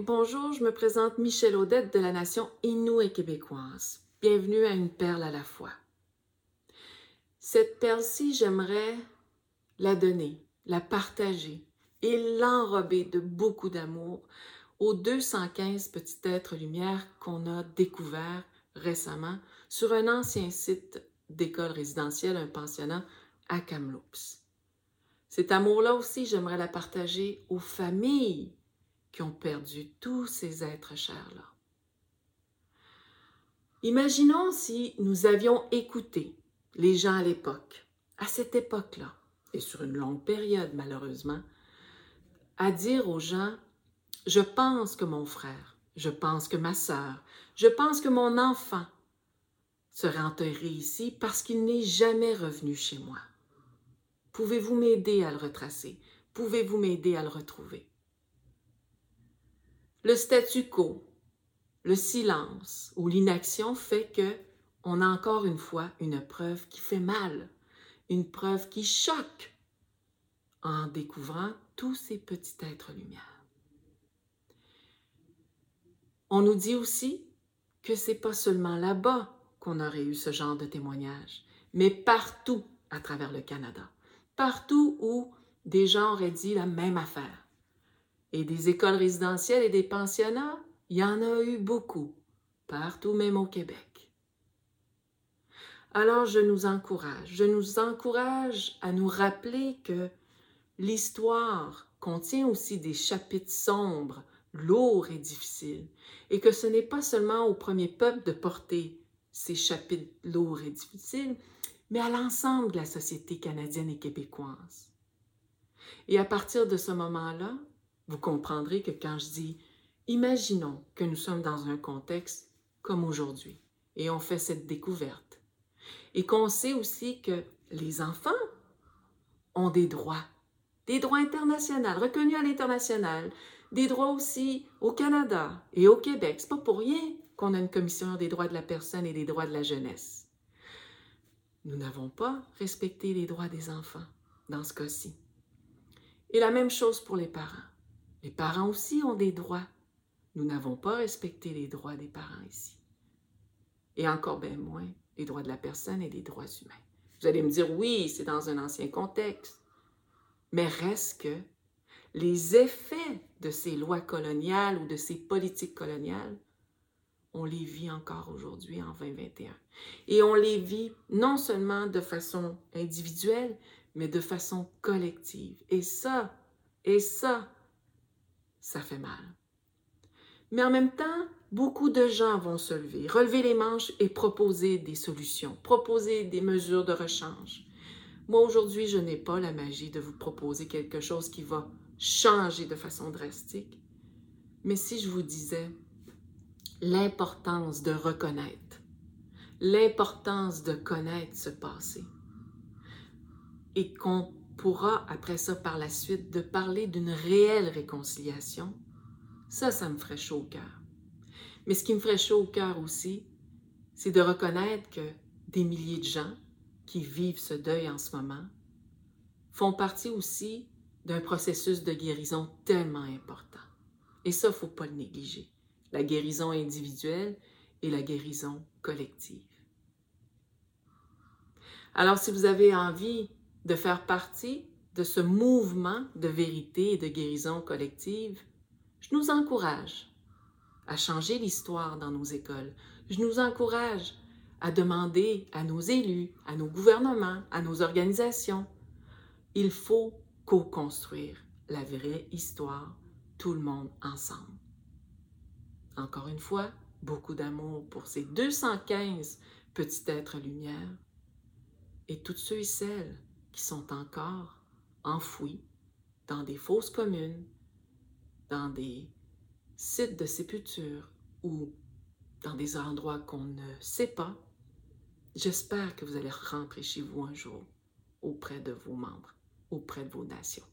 bonjour, je me présente Michel Audette de la nation Innu et québécoise. Bienvenue à une perle à la fois. Cette perle-ci, j'aimerais la donner, la partager et l'enrober de beaucoup d'amour aux 215 petits êtres lumière qu'on a découverts récemment sur un ancien site d'école résidentielle, un pensionnat à Kamloops. Cet amour-là aussi, j'aimerais la partager aux familles qui ont perdu tous ces êtres chers-là. Imaginons si nous avions écouté les gens à l'époque, à cette époque-là, et sur une longue période malheureusement, à dire aux gens, je pense que mon frère, je pense que ma sœur, je pense que mon enfant serait enterré ici parce qu'il n'est jamais revenu chez moi. Pouvez-vous m'aider à le retracer? Pouvez-vous m'aider à le retrouver? Le statu quo, le silence ou l'inaction fait que on a encore une fois une preuve qui fait mal, une preuve qui choque en découvrant tous ces petits êtres lumière. On nous dit aussi que c'est pas seulement là-bas qu'on aurait eu ce genre de témoignage, mais partout à travers le Canada, partout où des gens auraient dit la même affaire. Et des écoles résidentielles et des pensionnats, il y en a eu beaucoup, partout même au Québec. Alors je nous encourage, je nous encourage à nous rappeler que l'histoire contient aussi des chapitres sombres, lourds et difficiles, et que ce n'est pas seulement au premier peuple de porter ces chapitres lourds et difficiles, mais à l'ensemble de la société canadienne et québécoise. Et à partir de ce moment-là, vous comprendrez que quand je dis imaginons que nous sommes dans un contexte comme aujourd'hui et on fait cette découverte et qu'on sait aussi que les enfants ont des droits, des droits internationaux, reconnus à l'international, des droits aussi au Canada et au Québec. C'est pas pour rien qu'on a une commission des droits de la personne et des droits de la jeunesse. Nous n'avons pas respecté les droits des enfants dans ce cas-ci. Et la même chose pour les parents. Les parents aussi ont des droits. Nous n'avons pas respecté les droits des parents ici. Et encore bien moins les droits de la personne et les droits humains. Vous allez me dire, oui, c'est dans un ancien contexte. Mais reste que les effets de ces lois coloniales ou de ces politiques coloniales, on les vit encore aujourd'hui en 2021. Et on les vit non seulement de façon individuelle, mais de façon collective. Et ça, et ça, ça fait mal. Mais en même temps, beaucoup de gens vont se lever, relever les manches et proposer des solutions, proposer des mesures de rechange. Moi, aujourd'hui, je n'ai pas la magie de vous proposer quelque chose qui va changer de façon drastique. Mais si je vous disais l'importance de reconnaître, l'importance de connaître ce passé, et qu'on pourra, après ça, par la suite, de parler d'une réelle réconciliation, ça, ça me ferait chaud au cœur. Mais ce qui me ferait chaud au cœur aussi, c'est de reconnaître que des milliers de gens qui vivent ce deuil en ce moment font partie aussi d'un processus de guérison tellement important. Et ça, il ne faut pas le négliger. La guérison individuelle et la guérison collective. Alors, si vous avez envie de faire partie de ce mouvement de vérité et de guérison collective, je nous encourage à changer l'histoire dans nos écoles. Je nous encourage à demander à nos élus, à nos gouvernements, à nos organisations. Il faut co-construire la vraie histoire, tout le monde ensemble. Encore une fois, beaucoup d'amour pour ces 215 petits êtres lumière et toutes ceux et celles qui sont encore enfouis dans des fosses communes, dans des sites de sépulture ou dans des endroits qu'on ne sait pas. J'espère que vous allez rentrer chez vous un jour auprès de vos membres, auprès de vos nations.